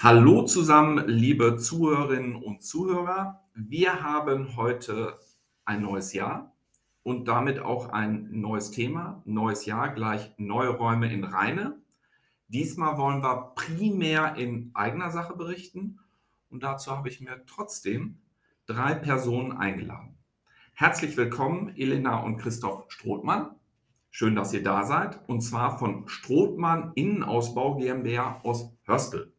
Hallo zusammen, liebe Zuhörerinnen und Zuhörer. Wir haben heute ein neues Jahr und damit auch ein neues Thema. Neues Jahr gleich neue Räume in Rheine. Diesmal wollen wir primär in eigener Sache berichten und dazu habe ich mir trotzdem drei Personen eingeladen. Herzlich willkommen, Elena und Christoph Strothmann. Schön, dass ihr da seid. Und zwar von Strothmann Innenausbau GmbH aus Hörstel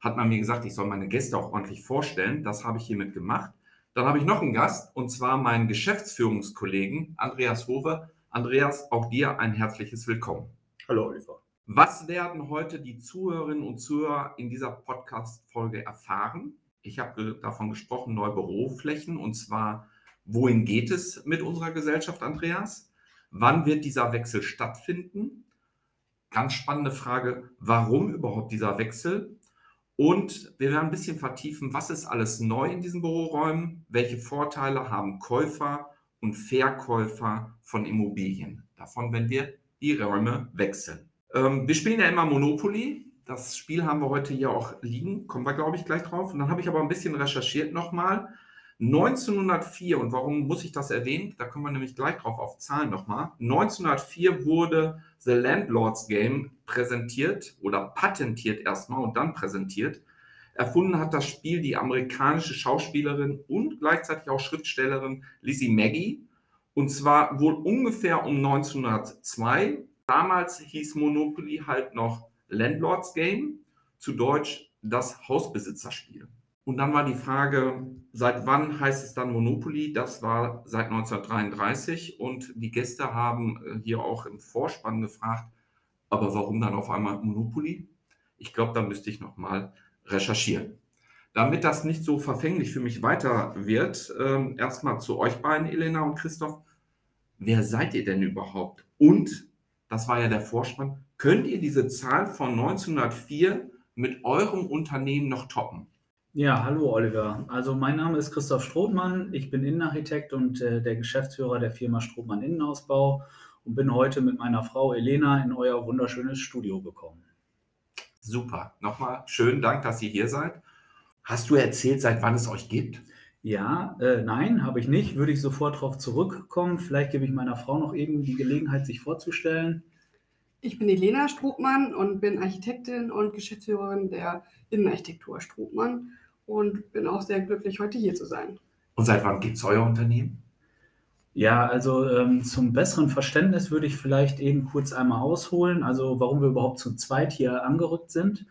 hat man mir gesagt, ich soll meine Gäste auch ordentlich vorstellen. Das habe ich hiermit gemacht. Dann habe ich noch einen Gast und zwar meinen Geschäftsführungskollegen Andreas Hofe. Andreas, auch dir ein herzliches Willkommen. Hallo Oliver. Was werden heute die Zuhörerinnen und Zuhörer in dieser Podcast-Folge erfahren? Ich habe davon gesprochen, neue Büroflächen und zwar, wohin geht es mit unserer Gesellschaft, Andreas? Wann wird dieser Wechsel stattfinden? Ganz spannende Frage, warum überhaupt dieser Wechsel? Und wir werden ein bisschen vertiefen, was ist alles neu in diesen Büroräumen, welche Vorteile haben Käufer und Verkäufer von Immobilien davon, wenn wir die Räume wechseln. Ähm, wir spielen ja immer Monopoly. Das Spiel haben wir heute hier auch liegen, kommen wir, glaube ich, gleich drauf. Und dann habe ich aber ein bisschen recherchiert nochmal. 1904, und warum muss ich das erwähnen? Da kommen wir nämlich gleich drauf auf Zahlen nochmal. 1904 wurde The Landlord's Game präsentiert oder patentiert erstmal und dann präsentiert. Erfunden hat das Spiel die amerikanische Schauspielerin und gleichzeitig auch Schriftstellerin Lizzie Maggie. Und zwar wohl ungefähr um 1902. Damals hieß Monopoly halt noch Landlord's Game, zu Deutsch das Hausbesitzerspiel. Und dann war die Frage, seit wann heißt es dann Monopoly? Das war seit 1933 und die Gäste haben äh, hier auch im Vorspann gefragt, aber warum dann auf einmal Monopoly? Ich glaube, da müsste ich nochmal recherchieren. Damit das nicht so verfänglich für mich weiter wird, äh, erstmal zu euch beiden, Elena und Christoph. Wer seid ihr denn überhaupt? Und, das war ja der Vorspann, könnt ihr diese Zahl von 1904 mit eurem Unternehmen noch toppen? Ja, hallo Oliver. Also mein Name ist Christoph Strothmann. Ich bin Innenarchitekt und äh, der Geschäftsführer der Firma Strothmann Innenausbau und bin heute mit meiner Frau Elena in euer wunderschönes Studio gekommen. Super. Nochmal schönen Dank, dass ihr hier seid. Hast du erzählt, seit wann es euch gibt? Ja, äh, nein, habe ich nicht. Würde ich sofort darauf zurückkommen. Vielleicht gebe ich meiner Frau noch eben die Gelegenheit, sich vorzustellen. Ich bin Elena Strothmann und bin Architektin und Geschäftsführerin der Innenarchitektur Strothmann und bin auch sehr glücklich, heute hier zu sein. Und seit wann gibt es euer Unternehmen? Ja, also ähm, zum besseren Verständnis würde ich vielleicht eben kurz einmal ausholen, also warum wir überhaupt zu zweit hier angerückt sind.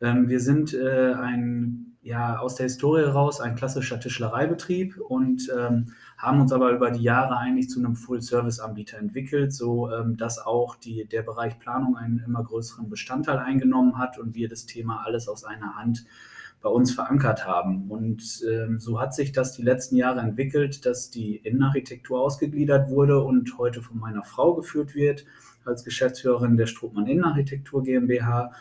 Ähm, wir sind äh, ein, ja, aus der Historie heraus ein klassischer Tischlereibetrieb und ähm, haben uns aber über die Jahre eigentlich zu einem Full-Service-Anbieter entwickelt, so ähm, dass auch die, der Bereich Planung einen immer größeren Bestandteil eingenommen hat und wir das Thema alles aus einer Hand bei uns verankert haben. Und ähm, so hat sich das die letzten Jahre entwickelt, dass die Innenarchitektur ausgegliedert wurde und heute von meiner Frau geführt wird als Geschäftsführerin der Strohmann Innenarchitektur GmbH.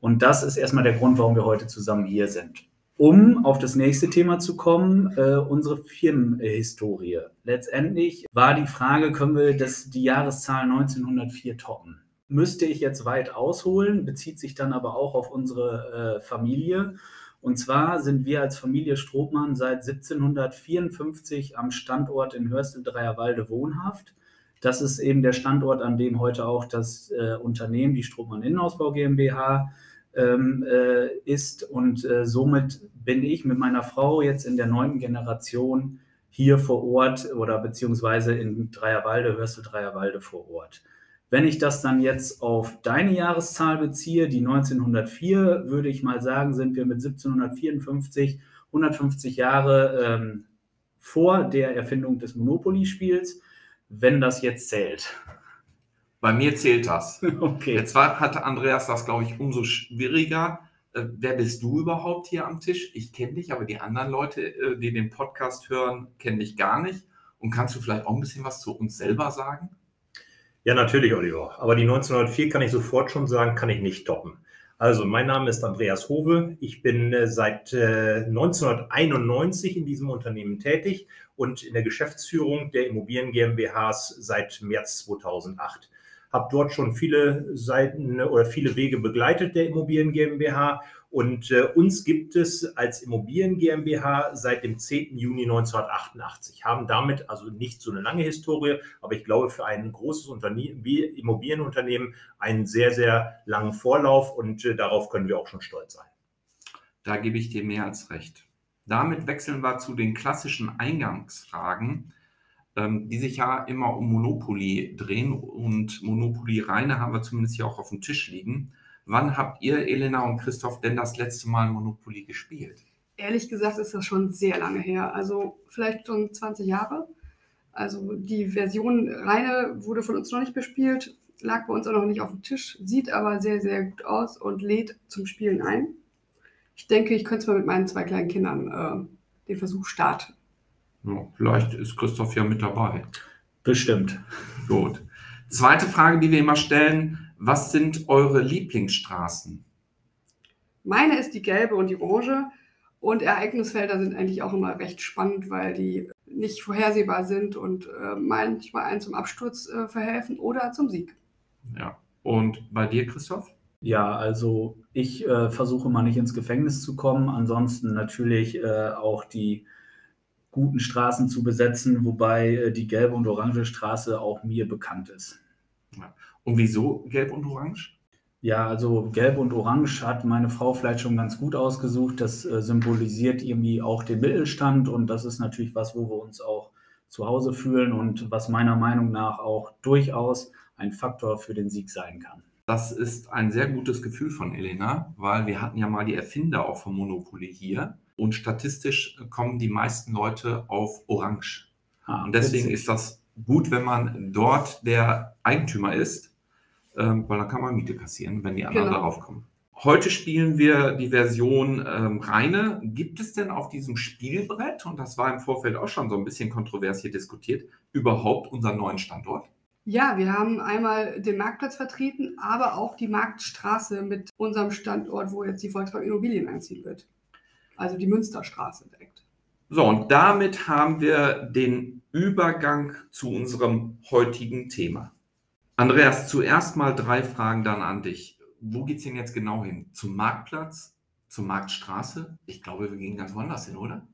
Und das ist erstmal der Grund, warum wir heute zusammen hier sind. Um auf das nächste Thema zu kommen, äh, unsere Firmenhistorie. Letztendlich war die Frage, können wir das, die Jahreszahl 1904 toppen? Müsste ich jetzt weit ausholen, bezieht sich dann aber auch auf unsere äh, Familie. Und zwar sind wir als Familie Strohmann seit 1754 am Standort in Hörstel-Dreierwalde wohnhaft. Das ist eben der Standort, an dem heute auch das äh, Unternehmen, die Strohmann Innenausbau GmbH, ähm, äh, ist. Und äh, somit bin ich mit meiner Frau jetzt in der neunten Generation hier vor Ort oder beziehungsweise in Dreierwalde, Hörstel Dreierwalde vor Ort. Wenn ich das dann jetzt auf deine Jahreszahl beziehe, die 1904, würde ich mal sagen, sind wir mit 1754 150 Jahre ähm, vor der Erfindung des Monopoly-Spiels, wenn das jetzt zählt. Bei mir zählt das. Okay. Jetzt war, hatte Andreas das, glaube ich, umso schwieriger. Äh, wer bist du überhaupt hier am Tisch? Ich kenne dich, aber die anderen Leute, äh, die den Podcast hören, kennen dich gar nicht. Und kannst du vielleicht auch ein bisschen was zu uns selber sagen? Ja, natürlich, Oliver. Aber die 1904 kann ich sofort schon sagen, kann ich nicht toppen. Also, mein Name ist Andreas Hove. Ich bin äh, seit 1991 in diesem Unternehmen tätig und in der Geschäftsführung der Immobilien GmbHs seit März 2008 habe dort schon viele Seiten oder viele Wege begleitet der Immobilien GmbH und äh, uns gibt es als Immobilien GmbH seit dem 10. Juni 1988, haben damit also nicht so eine lange Historie, aber ich glaube für ein großes Unternehmen wie Immobilienunternehmen einen sehr, sehr langen Vorlauf und äh, darauf können wir auch schon stolz sein. Da gebe ich dir mehr als recht. Damit wechseln wir zu den klassischen Eingangsfragen. Ähm, die sich ja immer um Monopoly drehen und Monopoly reine haben wir zumindest hier auch auf dem Tisch liegen. Wann habt ihr, Elena und Christoph, denn das letzte Mal Monopoly gespielt? Ehrlich gesagt ist das schon sehr lange her, also vielleicht schon 20 Jahre. Also die Version reine wurde von uns noch nicht bespielt, lag bei uns auch noch nicht auf dem Tisch, sieht aber sehr, sehr gut aus und lädt zum Spielen ein. Ich denke, ich könnte es mal mit meinen zwei kleinen Kindern äh, den Versuch starten. Ja, vielleicht ist Christoph ja mit dabei. Bestimmt. Gut. Zweite Frage, die wir immer stellen: Was sind eure Lieblingsstraßen? Meine ist die gelbe und die orange. Und Ereignisfelder sind eigentlich auch immer recht spannend, weil die nicht vorhersehbar sind und äh, manchmal einen zum Absturz äh, verhelfen oder zum Sieg. Ja. Und bei dir, Christoph? Ja, also ich äh, versuche mal nicht ins Gefängnis zu kommen. Ansonsten natürlich äh, auch die guten Straßen zu besetzen, wobei äh, die gelbe und orange Straße auch mir bekannt ist. Und wieso gelb und orange? Ja, also gelb und orange hat meine Frau vielleicht schon ganz gut ausgesucht. Das äh, symbolisiert irgendwie auch den Mittelstand und das ist natürlich was, wo wir uns auch zu Hause fühlen und was meiner Meinung nach auch durchaus ein Faktor für den Sieg sein kann. Das ist ein sehr gutes Gefühl von Elena, weil wir hatten ja mal die Erfinder auch von Monopoly hier und statistisch kommen die meisten Leute auf Orange. Ah, und deswegen witzig. ist das gut, wenn man dort der Eigentümer ist, ähm, weil dann kann man Miete kassieren, wenn die anderen genau. darauf kommen. Heute spielen wir die Version ähm, reine. Gibt es denn auf diesem Spielbrett, und das war im Vorfeld auch schon so ein bisschen kontrovers hier diskutiert, überhaupt unseren neuen Standort? Ja, wir haben einmal den Marktplatz vertreten, aber auch die Marktstraße mit unserem Standort, wo jetzt die Volksbank Immobilien einziehen wird also die Münsterstraße direkt. So, und damit haben wir den Übergang zu unserem heutigen Thema. Andreas, zuerst mal drei Fragen dann an dich. Wo geht es denn jetzt genau hin? Zum Marktplatz? Zur Marktstraße? Ich glaube, wir gehen ganz woanders hin, oder?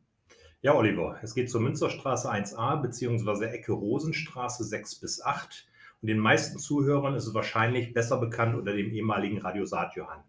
Ja, Oliver, es geht zur Münsterstraße 1a bzw. Ecke Rosenstraße 6 bis 8. Und den meisten Zuhörern ist es wahrscheinlich besser bekannt unter dem ehemaligen Radiosat Johann.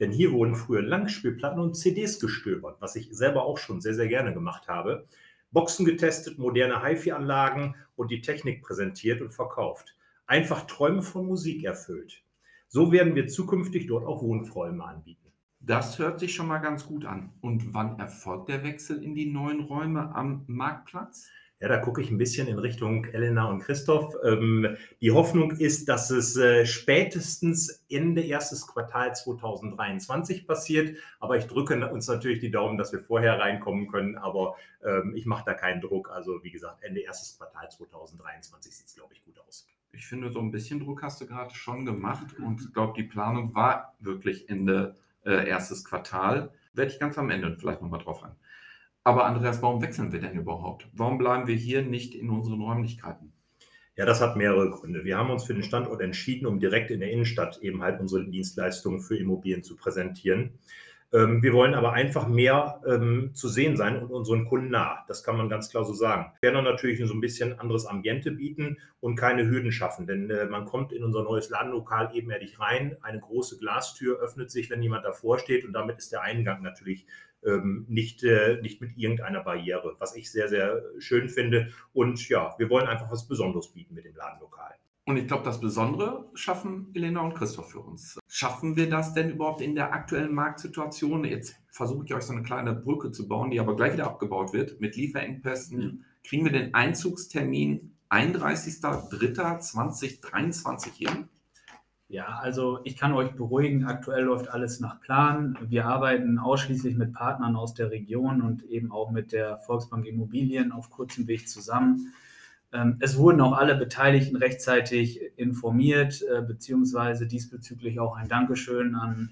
Denn hier wurden früher Langspielplatten und CDs gestöbert, was ich selber auch schon sehr, sehr gerne gemacht habe. Boxen getestet, moderne HiFi-Anlagen und die Technik präsentiert und verkauft. Einfach Träume von Musik erfüllt. So werden wir zukünftig dort auch Wohnräume anbieten. Das hört sich schon mal ganz gut an. Und wann erfolgt der Wechsel in die neuen Räume am Marktplatz? Ja, da gucke ich ein bisschen in Richtung Elena und Christoph. Ähm, die Hoffnung ist, dass es äh, spätestens Ende erstes Quartal 2023 passiert. Aber ich drücke uns natürlich die Daumen, dass wir vorher reinkommen können. Aber ähm, ich mache da keinen Druck. Also wie gesagt, Ende erstes Quartal 2023 sieht es, glaube ich, gut aus. Ich finde, so ein bisschen Druck hast du gerade schon gemacht. Und ich glaube, die Planung war wirklich Ende äh, erstes Quartal. Werde ich ganz am Ende vielleicht nochmal drauf ein. Aber Andreas, warum wechseln wir denn überhaupt? Warum bleiben wir hier nicht in unseren Räumlichkeiten? Ja, das hat mehrere Gründe. Wir haben uns für den Standort entschieden, um direkt in der Innenstadt eben halt unsere Dienstleistungen für Immobilien zu präsentieren. Ähm, wir wollen aber einfach mehr ähm, zu sehen sein und unseren Kunden nah. Das kann man ganz klar so sagen. Wir werden natürlich so ein bisschen anderes Ambiente bieten und keine Hürden schaffen, denn äh, man kommt in unser neues Ladenlokal ebenerdig rein. Eine große Glastür öffnet sich, wenn jemand davor steht und damit ist der Eingang natürlich ähm, nicht, äh, nicht mit irgendeiner Barriere, was ich sehr, sehr schön finde. Und ja, wir wollen einfach was Besonderes bieten mit dem Ladenlokal. Und ich glaube, das Besondere schaffen Elena und Christoph für uns. Schaffen wir das denn überhaupt in der aktuellen Marktsituation? Jetzt versuche ich euch so eine kleine Brücke zu bauen, die aber gleich wieder abgebaut wird mit Lieferengpässen. Kriegen wir den Einzugstermin 31.03.2023 hin? Ja, also ich kann euch beruhigen, aktuell läuft alles nach Plan. Wir arbeiten ausschließlich mit Partnern aus der Region und eben auch mit der Volksbank Immobilien auf kurzem Weg zusammen. Ähm, es wurden auch alle Beteiligten rechtzeitig informiert, äh, beziehungsweise diesbezüglich auch ein Dankeschön an,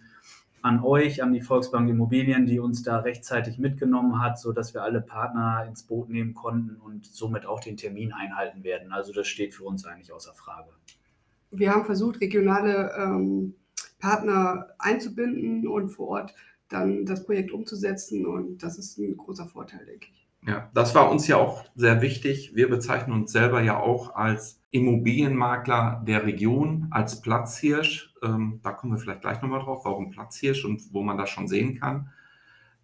an euch, an die Volksbank Immobilien, die uns da rechtzeitig mitgenommen hat, sodass wir alle Partner ins Boot nehmen konnten und somit auch den Termin einhalten werden. Also das steht für uns eigentlich außer Frage. Wir haben versucht, regionale ähm, Partner einzubinden und vor Ort dann das Projekt umzusetzen und das ist ein großer Vorteil, denke ich. Ja, das war uns ja auch sehr wichtig. Wir bezeichnen uns selber ja auch als Immobilienmakler der Region, als Platzhirsch. Ähm, da kommen wir vielleicht gleich nochmal drauf, warum Platzhirsch und wo man das schon sehen kann.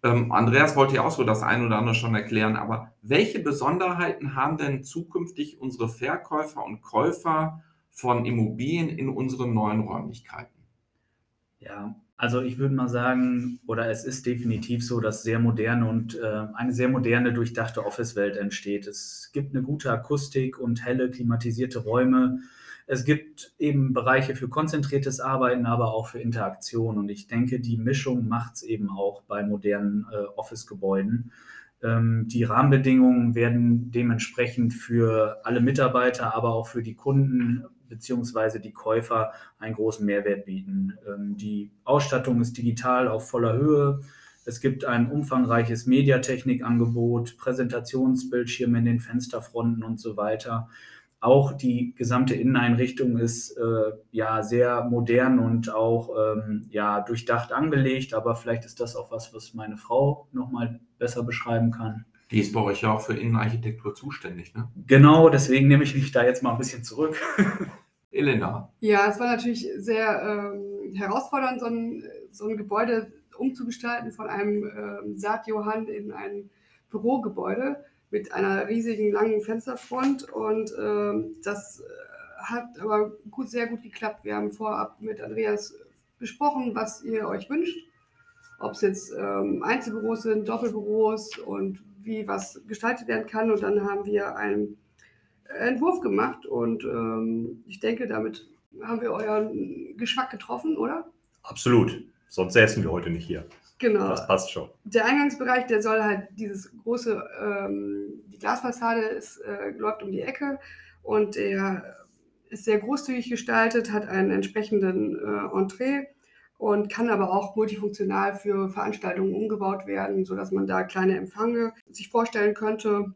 Ähm, Andreas wollte ja auch so das ein oder andere schon erklären, aber welche Besonderheiten haben denn zukünftig unsere Verkäufer und Käufer von Immobilien in unseren neuen Räumlichkeiten? Ja, also ich würde mal sagen, oder es ist definitiv so, dass sehr moderne und äh, eine sehr moderne, durchdachte Office-Welt entsteht. Es gibt eine gute Akustik und helle, klimatisierte Räume. Es gibt eben Bereiche für konzentriertes Arbeiten, aber auch für Interaktion. Und ich denke, die Mischung macht es eben auch bei modernen äh, Office-Gebäuden. Ähm, die Rahmenbedingungen werden dementsprechend für alle Mitarbeiter, aber auch für die Kunden beziehungsweise die Käufer einen großen Mehrwert bieten. Ähm, die Ausstattung ist digital auf voller Höhe. Es gibt ein umfangreiches Mediatechnikangebot, Präsentationsbildschirme in den Fensterfronten und so weiter. Auch die gesamte Inneneinrichtung ist äh, ja sehr modern und auch ähm, ja durchdacht angelegt, aber vielleicht ist das auch was, was meine Frau nochmal besser beschreiben kann. Die ist bei euch ja auch für Innenarchitektur zuständig, ne? Genau, deswegen nehme ich mich da jetzt mal ein bisschen zurück. Elena. Ja, es war natürlich sehr ähm, herausfordernd, so ein, so ein Gebäude umzugestalten von einem ähm, Saat-Johann in ein Bürogebäude mit einer riesigen langen Fensterfront und ähm, das äh, hat aber gut, sehr gut geklappt. Wir haben vorab mit Andreas besprochen, was ihr euch wünscht, ob es jetzt ähm, Einzelbüros sind, Doppelbüros und wie was gestaltet werden kann. Und dann haben wir einen Entwurf gemacht und ähm, ich denke, damit haben wir euren Geschmack getroffen, oder? Absolut. Sonst säßen wir heute nicht hier. Genau. Das passt schon. Der Eingangsbereich, der soll halt dieses große, ähm, die Glasfassade ist, äh, läuft um die Ecke und der ist sehr großzügig gestaltet, hat einen entsprechenden äh, Entree und kann aber auch multifunktional für Veranstaltungen umgebaut werden, sodass man da kleine Empfänge sich vorstellen könnte,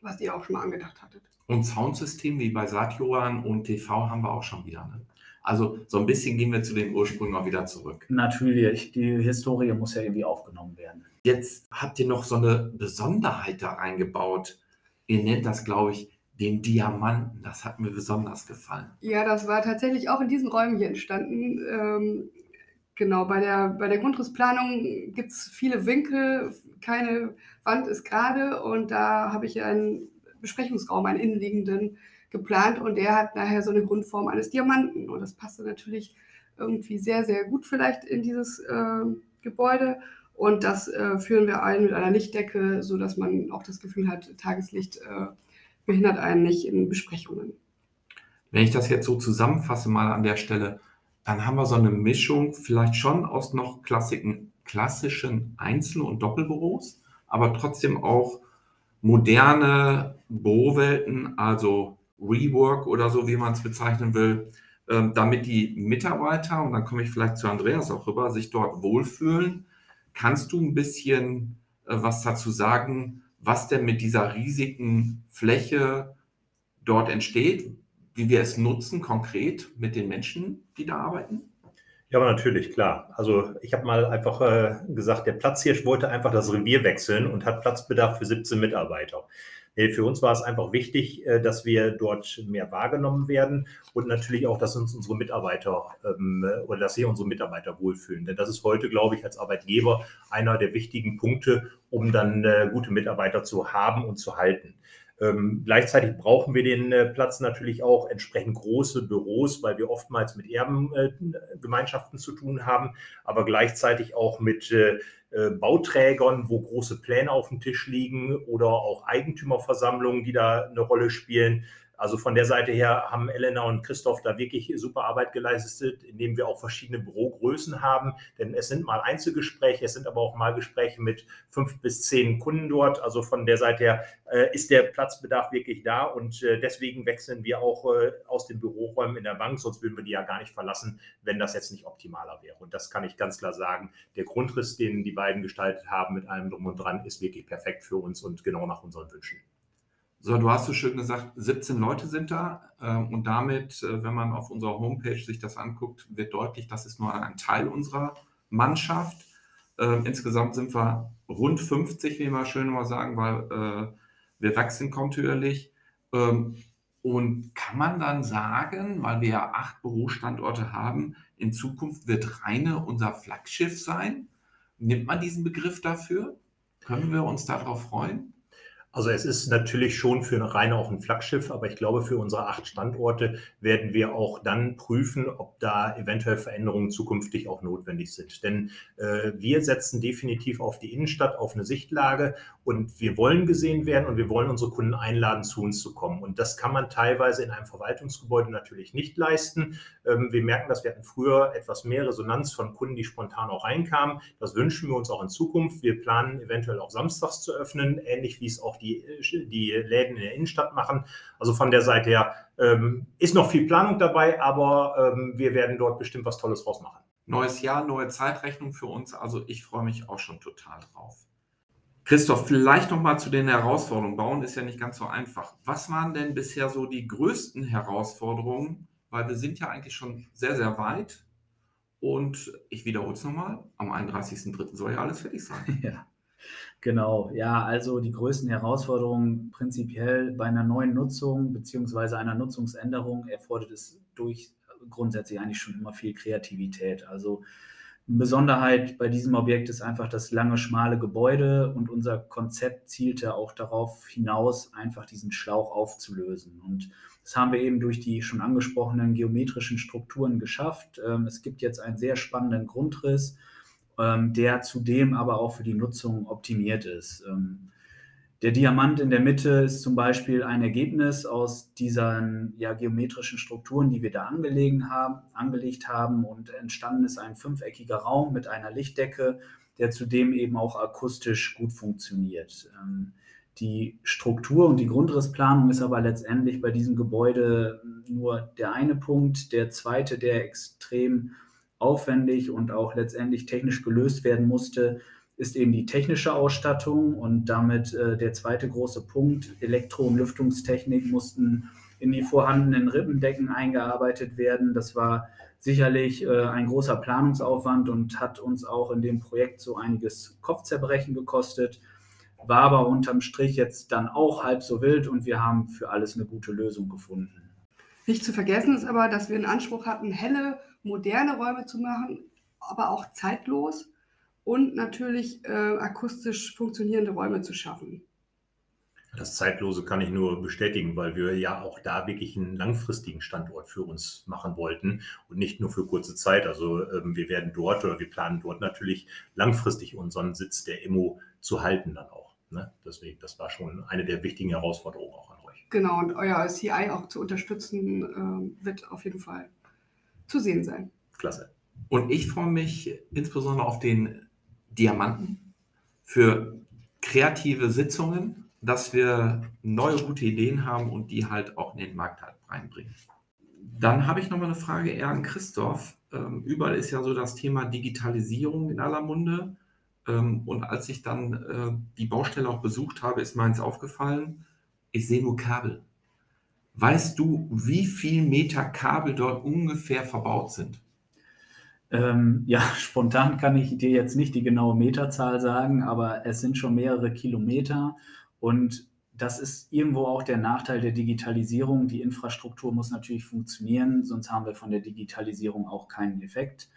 was ihr auch schon mal angedacht hattet. Und Soundsystem wie bei Satjoran und TV haben wir auch schon wieder. Ne? Also so ein bisschen gehen wir zu den Ursprüngen auch wieder zurück. Natürlich, die Historie muss ja irgendwie aufgenommen werden. Jetzt habt ihr noch so eine Besonderheit da reingebaut. Ihr nennt das, glaube ich, den Diamanten. Das hat mir besonders gefallen. Ja, das war tatsächlich auch in diesen Räumen hier entstanden. Ähm, genau, bei der, bei der Grundrissplanung gibt es viele Winkel, keine Wand ist gerade und da habe ich einen Besprechungsraum, einen innenliegenden, geplant und der hat nachher so eine Grundform eines Diamanten und das passte natürlich irgendwie sehr, sehr gut vielleicht in dieses äh, Gebäude und das äh, führen wir ein mit einer Lichtdecke, sodass man auch das Gefühl hat, Tageslicht äh, behindert einen nicht in Besprechungen. Wenn ich das jetzt so zusammenfasse mal an der Stelle, dann haben wir so eine Mischung vielleicht schon aus noch klassischen, klassischen Einzel- und Doppelbüros, aber trotzdem auch moderne Bürowelten, also Rework oder so, wie man es bezeichnen will, ähm, damit die Mitarbeiter, und dann komme ich vielleicht zu Andreas auch rüber, sich dort wohlfühlen. Kannst du ein bisschen äh, was dazu sagen, was denn mit dieser riesigen Fläche dort entsteht, wie wir es nutzen konkret mit den Menschen, die da arbeiten? Ja, aber natürlich, klar. Also ich habe mal einfach äh, gesagt, der Platzhirsch wollte einfach das Revier wechseln und hat Platzbedarf für 17 Mitarbeiter. Nee, für uns war es einfach wichtig, äh, dass wir dort mehr wahrgenommen werden und natürlich auch, dass uns unsere Mitarbeiter ähm, oder dass sich unsere Mitarbeiter wohlfühlen. Denn das ist heute, glaube ich, als Arbeitgeber einer der wichtigen Punkte, um dann äh, gute Mitarbeiter zu haben und zu halten. Ähm, gleichzeitig brauchen wir den äh, Platz natürlich auch entsprechend große Büros, weil wir oftmals mit Erbengemeinschaften äh, zu tun haben, aber gleichzeitig auch mit äh, äh, Bauträgern, wo große Pläne auf dem Tisch liegen oder auch Eigentümerversammlungen, die da eine Rolle spielen. Also von der Seite her haben Elena und Christoph da wirklich super Arbeit geleistet, indem wir auch verschiedene Bürogrößen haben. Denn es sind mal Einzelgespräche, es sind aber auch mal Gespräche mit fünf bis zehn Kunden dort. Also von der Seite her äh, ist der Platzbedarf wirklich da und äh, deswegen wechseln wir auch äh, aus den Büroräumen in der Bank, sonst würden wir die ja gar nicht verlassen, wenn das jetzt nicht optimaler wäre. Und das kann ich ganz klar sagen. Der Grundriss, den die beiden gestaltet haben mit allem drum und dran, ist wirklich perfekt für uns und genau nach unseren Wünschen. So, du hast so schön gesagt, 17 Leute sind da ähm, und damit, äh, wenn man auf unserer Homepage sich das anguckt, wird deutlich, das ist nur ein Teil unserer Mannschaft. Ähm, insgesamt sind wir rund 50, wie wir schön immer sagen, weil äh, wir wachsen kontinuierlich. Ähm, und kann man dann sagen, weil wir ja acht Bürostandorte haben, in Zukunft wird Reine unser Flaggschiff sein? Nimmt man diesen Begriff dafür? Können wir uns darauf freuen? Also es ist natürlich schon für eine reine auch ein Flaggschiff, aber ich glaube, für unsere acht Standorte werden wir auch dann prüfen, ob da eventuell Veränderungen zukünftig auch notwendig sind. Denn äh, wir setzen definitiv auf die Innenstadt, auf eine Sichtlage und wir wollen gesehen werden und wir wollen unsere Kunden einladen, zu uns zu kommen. Und das kann man teilweise in einem Verwaltungsgebäude natürlich nicht leisten. Ähm, wir merken, dass wir hatten früher etwas mehr Resonanz von Kunden, die spontan auch reinkamen. Das wünschen wir uns auch in Zukunft. Wir planen eventuell auch samstags zu öffnen, ähnlich wie es auch die, die Läden in der Innenstadt machen. Also von der Seite her ähm, ist noch viel Planung dabei, aber ähm, wir werden dort bestimmt was Tolles rausmachen. Neues Jahr, neue Zeitrechnung für uns. Also ich freue mich auch schon total drauf. Christoph, vielleicht noch mal zu den Herausforderungen. Bauen ist ja nicht ganz so einfach. Was waren denn bisher so die größten Herausforderungen? Weil wir sind ja eigentlich schon sehr, sehr weit. Und ich wiederhole es nochmal, am 31.03. soll ja alles fertig sein. Ja. Genau, ja, also die größten Herausforderungen prinzipiell bei einer neuen Nutzung beziehungsweise einer Nutzungsänderung erfordert es durch grundsätzlich eigentlich schon immer viel Kreativität. Also eine Besonderheit bei diesem Objekt ist einfach das lange, schmale Gebäude und unser Konzept zielte auch darauf hinaus, einfach diesen Schlauch aufzulösen. Und das haben wir eben durch die schon angesprochenen geometrischen Strukturen geschafft. Ähm, es gibt jetzt einen sehr spannenden Grundriss ähm, der zudem aber auch für die Nutzung optimiert ist. Ähm, der Diamant in der Mitte ist zum Beispiel ein Ergebnis aus diesen ja, geometrischen Strukturen, die wir da angelegen haben, angelegt haben und entstanden ist ein fünfeckiger Raum mit einer Lichtdecke, der zudem eben auch akustisch gut funktioniert. Ähm, die Struktur und die Grundrissplanung ist aber letztendlich bei diesem Gebäude nur der eine Punkt. Der zweite, der extrem aufwendig und auch letztendlich technisch gelöst werden musste, ist eben die technische Ausstattung und damit äh, der zweite große Punkt. Elektro- und Lüftungstechnik mussten in die vorhandenen Rippendecken eingearbeitet werden. Das war sicherlich äh, ein großer Planungsaufwand und hat uns auch in dem Projekt so einiges Kopfzerbrechen gekostet. War aber unterm Strich jetzt dann auch halb so wild und wir haben für alles eine gute Lösung gefunden. Nicht zu vergessen ist aber, dass wir einen Anspruch hatten, helle moderne Räume zu machen, aber auch zeitlos und natürlich äh, akustisch funktionierende Räume zu schaffen. Das Zeitlose kann ich nur bestätigen, weil wir ja auch da wirklich einen langfristigen Standort für uns machen wollten und nicht nur für kurze Zeit. Also ähm, wir werden dort oder wir planen dort natürlich langfristig unseren Sitz der Immo zu halten dann auch. Ne? Deswegen, das war schon eine der wichtigen Herausforderungen auch an euch. Genau, und euer CI auch zu unterstützen, äh, wird auf jeden Fall zu sehen sein. Klasse. Und ich freue mich insbesondere auf den Diamanten für kreative Sitzungen, dass wir neue gute Ideen haben und die halt auch in den Markt halt reinbringen. Dann habe ich noch mal eine Frage eher an Christoph. Ähm, überall ist ja so das Thema Digitalisierung in aller Munde. Ähm, und als ich dann äh, die Baustelle auch besucht habe, ist meins aufgefallen, ich sehe nur Kabel. Weißt du, wie viel Meter Kabel dort ungefähr verbaut sind? Ähm, ja, spontan kann ich dir jetzt nicht die genaue Meterzahl sagen, aber es sind schon mehrere Kilometer und das ist irgendwo auch der Nachteil der Digitalisierung. Die Infrastruktur muss natürlich funktionieren, sonst haben wir von der Digitalisierung auch keinen Effekt.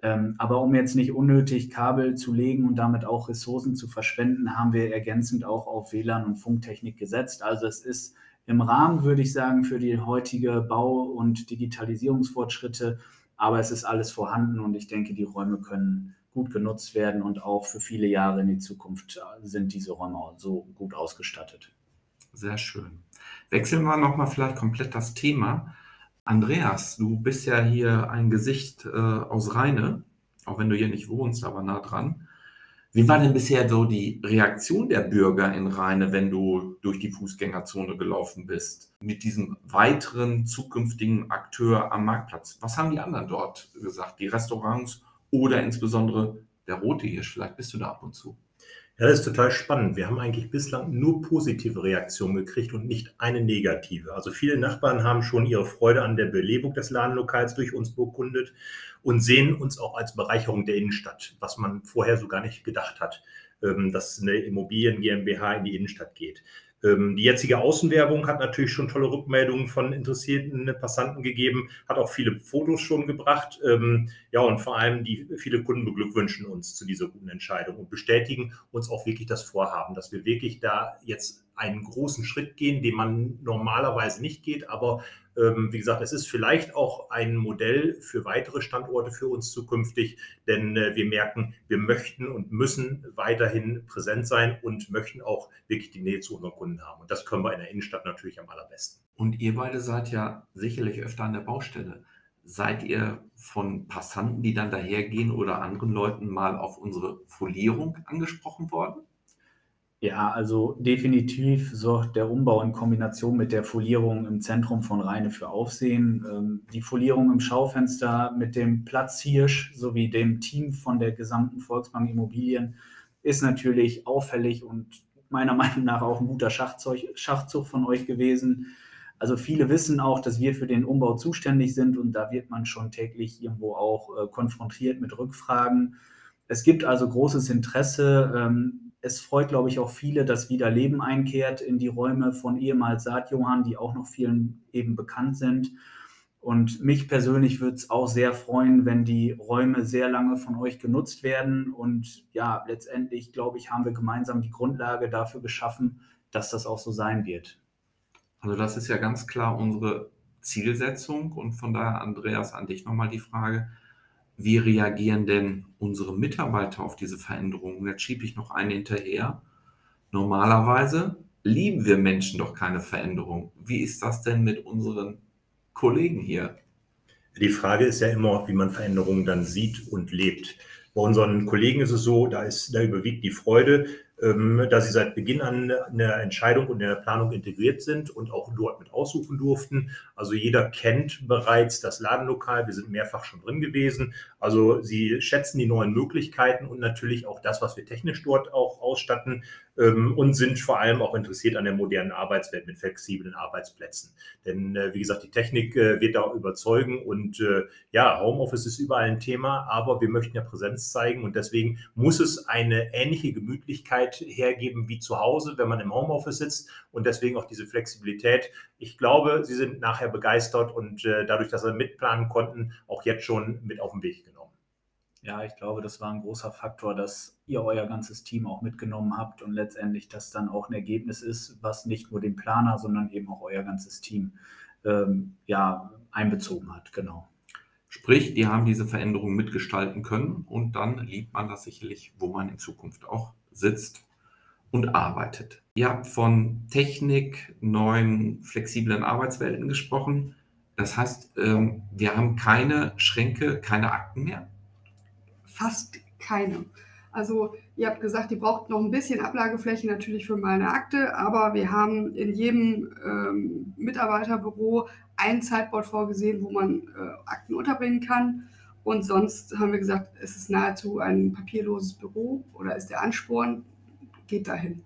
Ähm, aber um jetzt nicht unnötig Kabel zu legen und damit auch Ressourcen zu verschwenden, haben wir ergänzend auch auf WLAN und Funktechnik gesetzt. Also es ist im Rahmen, würde ich sagen, für die heutige Bau- und Digitalisierungsfortschritte. Aber es ist alles vorhanden und ich denke, die Räume können gut genutzt werden und auch für viele Jahre in die Zukunft sind diese Räume so gut ausgestattet. Sehr schön. Wechseln wir nochmal vielleicht komplett das Thema. Andreas, du bist ja hier ein Gesicht äh, aus Rheine, auch wenn du hier nicht wohnst, aber nah dran. Wie war denn bisher so die Reaktion der Bürger in Rheine, wenn du durch die Fußgängerzone gelaufen bist, mit diesem weiteren zukünftigen Akteur am Marktplatz? Was haben die anderen dort gesagt, die Restaurants oder insbesondere der Rote Hirsch? Vielleicht bist du da ab und zu. Ja, das ist total spannend. Wir haben eigentlich bislang nur positive Reaktionen gekriegt und nicht eine negative. Also viele Nachbarn haben schon ihre Freude an der Belebung des Ladenlokals durch uns bekundet und sehen uns auch als Bereicherung der Innenstadt, was man vorher so gar nicht gedacht hat, ähm, dass eine Immobilien GmbH in die Innenstadt geht. Ähm, die jetzige Außenwerbung hat natürlich schon tolle Rückmeldungen von interessierten Passanten gegeben, hat auch viele Fotos schon gebracht. Ähm, ja, und vor allem die viele Kunden beglückwünschen uns zu dieser guten Entscheidung und bestätigen uns auch wirklich das Vorhaben, dass wir wirklich da jetzt einen großen Schritt gehen, den man normalerweise nicht geht, aber wie gesagt, es ist vielleicht auch ein Modell für weitere Standorte für uns zukünftig, denn äh, wir merken, wir möchten und müssen weiterhin präsent sein und möchten auch wirklich die Nähe zu unseren Kunden haben. Und das können wir in der Innenstadt natürlich am allerbesten. Und ihr beide seid ja sicherlich öfter an der Baustelle. Seid ihr von Passanten, die dann dahergehen oder anderen Leuten mal auf unsere Folierung angesprochen worden? Ja, also definitiv sorgt der Umbau in Kombination mit der Folierung im Zentrum von Rheine für Aufsehen. Ähm, die Folierung im Schaufenster mit dem Platzhirsch sowie dem Team von der gesamten Volksbank Immobilien ist natürlich auffällig und meiner Meinung nach auch ein guter Schachzug, Schachzug von euch gewesen. Also viele wissen auch, dass wir für den Umbau zuständig sind und da wird man schon täglich irgendwo auch äh, konfrontiert mit Rückfragen. Es gibt also großes Interesse. Ähm, es freut, glaube ich, auch viele, dass wieder Leben einkehrt in die Räume von ehemals Saatjohann, die auch noch vielen eben bekannt sind. Und mich persönlich würde es auch sehr freuen, wenn die Räume sehr lange von euch genutzt werden. Und ja, letztendlich, glaube ich, haben wir gemeinsam die Grundlage dafür geschaffen, dass das auch so sein wird. Also das ist ja ganz klar unsere Zielsetzung. Und von daher, Andreas, an dich nochmal die Frage, wie reagieren denn unsere Mitarbeiter auf diese Veränderungen? Jetzt schiebe ich noch eine hinterher. Normalerweise lieben wir Menschen doch keine Veränderung. Wie ist das denn mit unseren Kollegen hier? Die Frage ist ja immer, wie man Veränderungen dann sieht und lebt. Bei unseren Kollegen ist es so, da, ist, da überwiegt die Freude, da sie seit Beginn an der Entscheidung und der Planung integriert sind und auch dort mit aussuchen durften. Also jeder kennt bereits das Ladenlokal. Wir sind mehrfach schon drin gewesen. Also sie schätzen die neuen Möglichkeiten und natürlich auch das, was wir technisch dort auch ausstatten ähm, und sind vor allem auch interessiert an der modernen Arbeitswelt mit flexiblen Arbeitsplätzen. Denn äh, wie gesagt, die Technik äh, wird da überzeugen und äh, ja, Homeoffice ist überall ein Thema, aber wir möchten ja Präsenz zeigen und deswegen muss es eine ähnliche Gemütlichkeit hergeben wie zu Hause, wenn man im Homeoffice sitzt und deswegen auch diese Flexibilität. Ich glaube, Sie sind nachher begeistert und dadurch, dass Sie mitplanen konnten, auch jetzt schon mit auf den Weg genommen ja, ich glaube, das war ein großer Faktor, dass ihr euer ganzes Team auch mitgenommen habt und letztendlich das dann auch ein Ergebnis ist, was nicht nur den Planer, sondern eben auch euer ganzes Team ähm, ja, einbezogen hat. Genau. Sprich, die haben diese Veränderungen mitgestalten können und dann liebt man das sicherlich, wo man in Zukunft auch sitzt und arbeitet. Ihr habt von Technik, neuen, flexiblen Arbeitswelten gesprochen. Das heißt, ähm, wir haben keine Schränke, keine Akten mehr fast keine. Also ihr habt gesagt, ihr braucht noch ein bisschen Ablagefläche natürlich für meine Akte, aber wir haben in jedem ähm, Mitarbeiterbüro ein Zeitboard vorgesehen, wo man äh, Akten unterbringen kann. Und sonst haben wir gesagt, es ist nahezu ein papierloses Büro oder ist der Ansporn, geht dahin.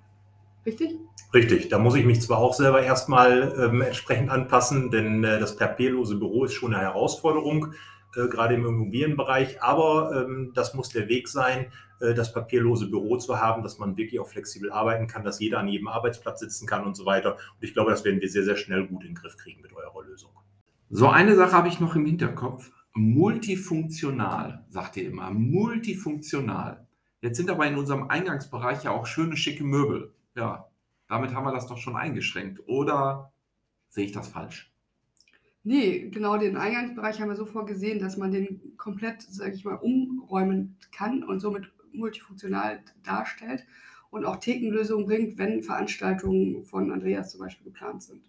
Richtig? Richtig, da muss ich mich zwar auch selber erstmal ähm, entsprechend anpassen, denn äh, das papierlose Büro ist schon eine Herausforderung äh, gerade im Immobilienbereich. Aber ähm, das muss der Weg sein, äh, das papierlose Büro zu haben, dass man wirklich auch flexibel arbeiten kann, dass jeder an jedem Arbeitsplatz sitzen kann und so weiter. Und ich glaube, das werden wir sehr, sehr schnell gut in den Griff kriegen mit eurer Lösung. So, eine Sache habe ich noch im Hinterkopf. Multifunktional, sagt ihr immer. Multifunktional. Jetzt sind aber in unserem Eingangsbereich ja auch schöne, schicke Möbel. Ja, damit haben wir das doch schon eingeschränkt. Oder sehe ich das falsch? Nee, genau den Eingangsbereich haben wir so vorgesehen, dass man den komplett, sage ich mal, umräumen kann und somit multifunktional darstellt und auch Thekenlösungen bringt, wenn Veranstaltungen von Andreas zum Beispiel geplant sind.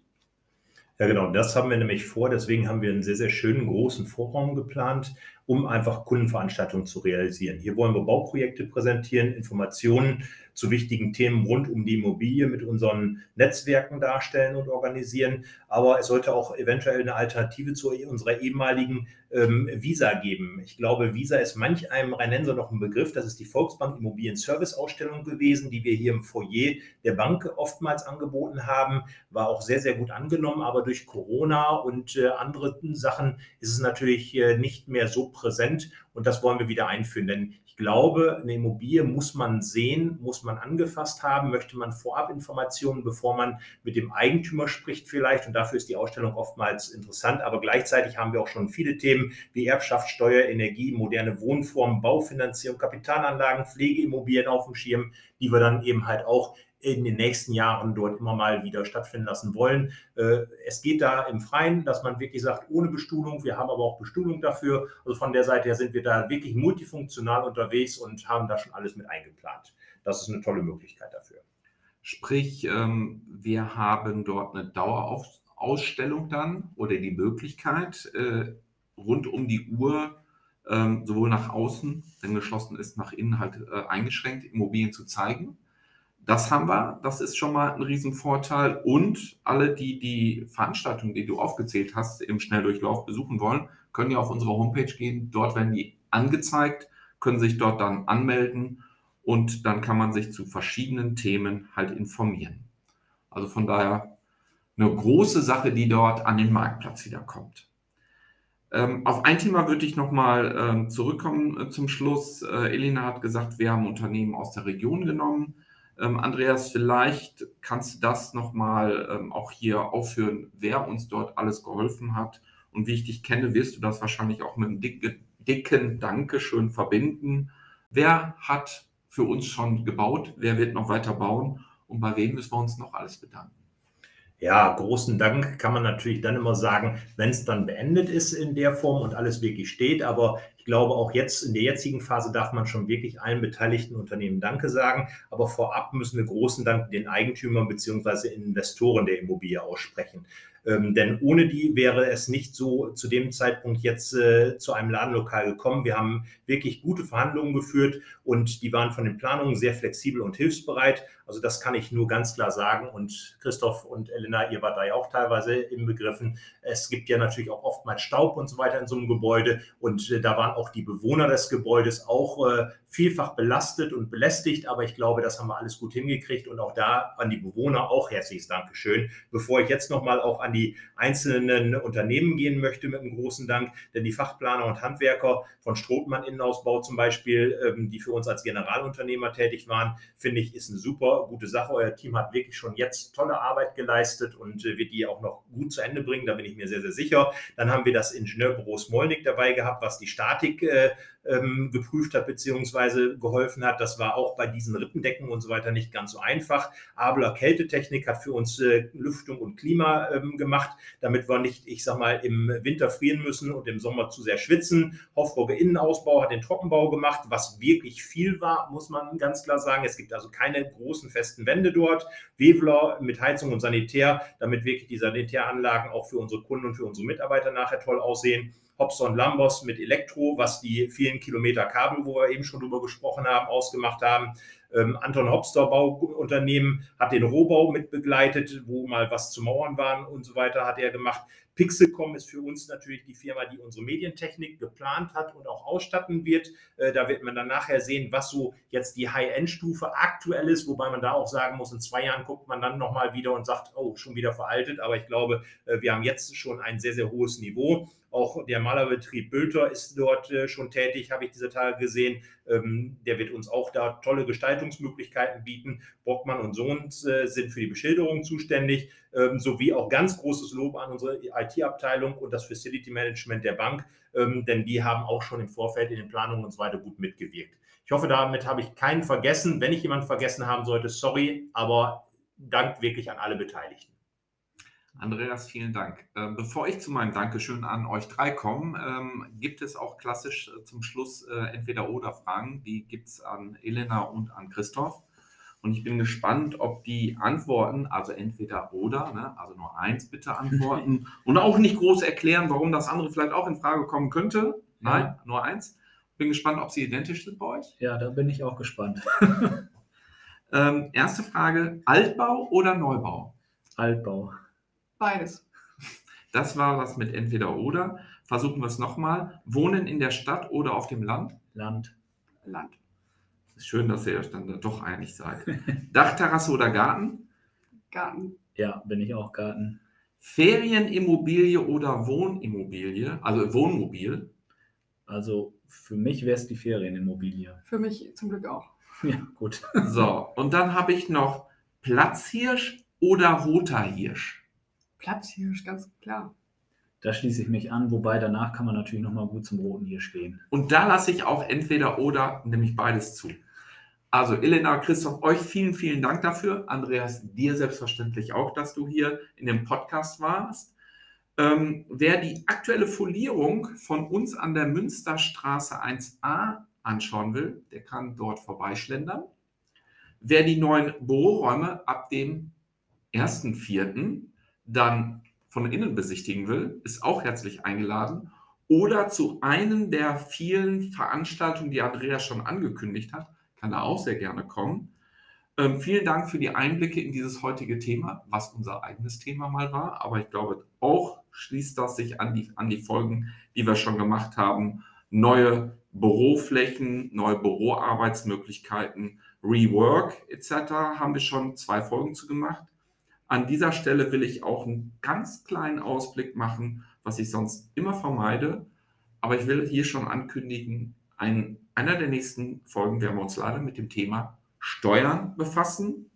Ja, genau, das haben wir nämlich vor. Deswegen haben wir einen sehr, sehr schönen großen Vorraum geplant, um einfach Kundenveranstaltungen zu realisieren. Hier wollen wir Bauprojekte präsentieren, Informationen zu wichtigen Themen rund um die Immobilie mit unseren Netzwerken darstellen und organisieren. Aber es sollte auch eventuell eine Alternative zu unserer ehemaligen ähm, Visa geben. Ich glaube, Visa ist manch einem Rheinenser noch ein Begriff. Das ist die Volksbank Immobilien Service Ausstellung gewesen, die wir hier im Foyer der Bank oftmals angeboten haben. War auch sehr, sehr gut angenommen. Aber durch Corona und äh, andere Sachen ist es natürlich äh, nicht mehr so präsent. Und das wollen wir wieder einführen. Denn ich glaube, eine Immobilie muss man sehen, muss man angefasst haben, möchte man vorab Informationen, bevor man mit dem Eigentümer spricht vielleicht. Und dafür ist die Ausstellung oftmals interessant. Aber gleichzeitig haben wir auch schon viele Themen wie Erbschaft, Steuer, Energie, moderne Wohnformen, Baufinanzierung, Kapitalanlagen, Pflegeimmobilien auf dem Schirm, die wir dann eben halt auch in den nächsten Jahren dort immer mal wieder stattfinden lassen wollen. Äh, es geht da im Freien, dass man wirklich sagt, ohne Bestuhlung. Wir haben aber auch Bestuhlung dafür. Also von der Seite her sind wir da wirklich multifunktional unterwegs und haben da schon alles mit eingeplant. Das ist eine tolle Möglichkeit dafür. Sprich, ähm, wir haben dort eine Dauerausstellung dann oder die Möglichkeit, äh, rund um die Uhr ähm, sowohl nach außen, wenn geschlossen ist, nach innen halt äh, eingeschränkt Immobilien zu zeigen das haben wir, das ist schon mal ein Riesenvorteil. Und alle, die die Veranstaltung, die du aufgezählt hast, im Schnelldurchlauf besuchen wollen, können ja auf unsere Homepage gehen. Dort werden die angezeigt, können sich dort dann anmelden und dann kann man sich zu verschiedenen Themen halt informieren. Also von daher eine große Sache, die dort an den Marktplatz wieder kommt. Ähm, auf ein Thema würde ich nochmal ähm, zurückkommen äh, zum Schluss. Äh, Elena hat gesagt, wir haben Unternehmen aus der Region genommen. Ähm, Andreas, vielleicht kannst du das nochmal ähm, auch hier aufführen, wer uns dort alles geholfen hat. Und wie ich dich kenne, wirst du das wahrscheinlich auch mit einem dicke, dicken Dankeschön verbinden. Wer hat für uns schon gebaut? Wer wird noch weiter bauen? Und bei wem müssen wir uns noch alles bedanken? Ja, großen Dank kann man natürlich dann immer sagen, wenn es dann beendet ist in der Form und alles wirklich steht. Aber glaube, auch jetzt in der jetzigen Phase darf man schon wirklich allen beteiligten Unternehmen Danke sagen. Aber vorab müssen wir großen Dank den Eigentümern bzw. Investoren der Immobilie aussprechen. Ähm, denn ohne die wäre es nicht so zu dem Zeitpunkt jetzt äh, zu einem Ladenlokal gekommen. Wir haben wirklich gute Verhandlungen geführt und die waren von den Planungen sehr flexibel und hilfsbereit. Also das kann ich nur ganz klar sagen. Und Christoph und Elena, ihr wart da ja auch teilweise im Begriffen. Es gibt ja natürlich auch oftmals Staub und so weiter in so einem Gebäude. Und äh, da waren auch die Bewohner des Gebäudes auch äh, vielfach belastet und belästigt. Aber ich glaube, das haben wir alles gut hingekriegt. Und auch da an die Bewohner auch herzliches Dankeschön. Bevor ich jetzt nochmal auch an die einzelnen Unternehmen gehen möchte mit einem großen Dank, denn die Fachplaner und Handwerker von Strothmann Innenausbau zum Beispiel, ähm, die für uns als Generalunternehmer tätig waren, finde ich, ist eine super gute Sache. Euer Team hat wirklich schon jetzt tolle Arbeit geleistet und äh, wird die auch noch gut zu Ende bringen. Da bin ich mir sehr, sehr sicher. Dann haben wir das Ingenieurbüro Smolnik dabei gehabt, was die Statik äh, ähm, geprüft hat beziehungsweise geholfen hat. Das war auch bei diesen Rippendecken und so weiter nicht ganz so einfach. Abler Kältetechnik hat für uns äh, Lüftung und Klima ähm, gemacht, damit wir nicht, ich sag mal, im Winter frieren müssen und im Sommer zu sehr schwitzen. Hofroge Innenausbau hat den Trockenbau gemacht, was wirklich viel war, muss man ganz klar sagen. Es gibt also keine großen festen Wände dort. Wevler mit Heizung und Sanitär, damit wirklich die Sanitäranlagen auch für unsere Kunden und für unsere Mitarbeiter nachher toll aussehen. Hobson Lambos mit Elektro, was die vielen Kilometer Kabel, wo wir eben schon drüber gesprochen haben, ausgemacht haben. Ähm, Anton Hopster Bauunternehmen hat den Rohbau mit begleitet, wo mal was zu Mauern waren und so weiter, hat er gemacht. Pixelcom ist für uns natürlich die Firma, die unsere Medientechnik geplant hat und auch ausstatten wird. Äh, da wird man dann nachher sehen, was so jetzt die High-End-Stufe aktuell ist, wobei man da auch sagen muss, in zwei Jahren guckt man dann nochmal wieder und sagt, oh, schon wieder veraltet. Aber ich glaube, äh, wir haben jetzt schon ein sehr, sehr hohes Niveau. Auch der Malerbetrieb Bülter ist dort äh, schon tätig, habe ich diese Tage gesehen. Ähm, der wird uns auch da tolle Gestaltungsmöglichkeiten bieten. Brockmann und Sohns äh, sind für die Beschilderung zuständig, ähm, sowie auch ganz großes Lob an unsere IT-Abteilung und das Facility Management der Bank, ähm, denn die haben auch schon im Vorfeld in den Planungen und so weiter gut mitgewirkt. Ich hoffe, damit habe ich keinen vergessen. Wenn ich jemanden vergessen haben sollte, sorry, aber Dank wirklich an alle Beteiligten. Andreas, vielen Dank. Ähm, bevor ich zu meinem Dankeschön an euch drei komme, ähm, gibt es auch klassisch äh, zum Schluss äh, entweder oder Fragen. Die gibt es an Elena und an Christoph. Und ich bin gespannt, ob die Antworten, also entweder oder, ne, also nur eins bitte antworten und auch nicht groß erklären, warum das andere vielleicht auch in Frage kommen könnte. Nein, Ja. nur eins. Bin gespannt, ob sie identisch sind bei euch. Ja, da bin ich auch gespannt. Ähm, erste Frage: Altbau oder Neubau? Altbau. Beides. Das war das mit entweder oder. Versuchen wir es nochmal. Wohnen in der Stadt oder auf dem Land? Land. Land. Es ist schön, dass ihr euch dann da doch einig seid. Dachterrasse oder Garten? Garten. Ja, bin ich auch Garten. Ferienimmobilie oder Wohnimmobilie? Also Wohnmobil. Also für mich wäre es die Ferienimmobilie. Für mich zum Glück auch. Ja, gut. So, und dann habe ich noch Platzhirsch oder roter Hirsch. Platzhirsch, ganz klar. Da schließe ich mich an, wobei danach kann man natürlich nochmal gut zum Roten hier stehen. Und da lasse ich auch entweder oder, nämlich beides zu. Also Elena, Christoph, euch vielen, vielen Dank dafür. Andreas, dir selbstverständlich auch, dass du hier in dem Podcast warst. Ähm, wer die aktuelle Folierung von uns an der Münsterstraße 1a anschauen will, der kann dort vorbeischlendern. Wer die neuen Büroräume ab dem 1.4. dann von innen besichtigen will, ist auch herzlich eingeladen. Oder zu einem der vielen Veranstaltungen, die Andreas schon angekündigt hat, kann er auch sehr gerne kommen. Ähm, vielen Dank für die Einblicke in dieses heutige Thema, was unser eigenes Thema mal war. Aber ich glaube, auch schließt das sich an die, an die Folgen, die wir schon gemacht haben. Neue Büroflächen, neue Büroarbeitsmöglichkeiten, Rework etc. haben wir schon zwei Folgen zu gemacht. An dieser Stelle will ich auch einen ganz kleinen Ausblick machen, was ich sonst immer vermeide. Aber ich will hier schon ankündigen, ein, einer der nächsten Folgen werden wir uns leider mit dem Thema Steuern befassen,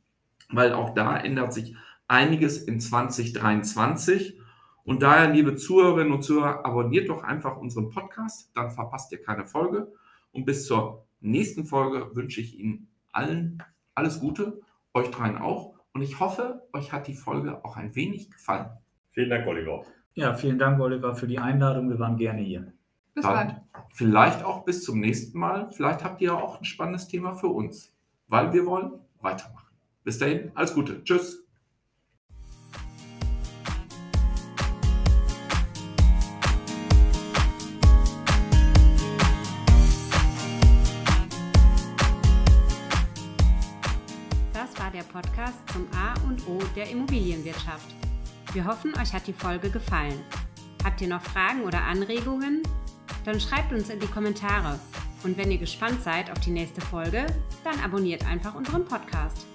weil auch da ändert sich einiges in 2023. Und daher, liebe Zuhörerinnen und Zuhörer, abonniert doch einfach unseren Podcast, dann verpasst ihr keine Folge. Und bis zur nächsten Folge wünsche ich Ihnen allen alles Gute, euch dreien auch. Und ich hoffe, euch hat die Folge auch ein wenig gefallen. Vielen Dank, Oliver. Ja, vielen Dank, Oliver, für die Einladung. Wir waren gerne hier. Bis Dann bald. Vielleicht auch bis zum nächsten Mal. Vielleicht habt ihr auch ein spannendes Thema für uns, weil wir wollen weitermachen. Bis dahin, alles Gute. Tschüss. Das war der Podcast zum A und O der Immobilienwirtschaft. Wir hoffen, euch hat die Folge gefallen. Habt ihr noch Fragen oder Anregungen? Dann schreibt uns in die Kommentare. Und wenn ihr gespannt seid auf die nächste Folge, dann abonniert einfach unseren Podcast.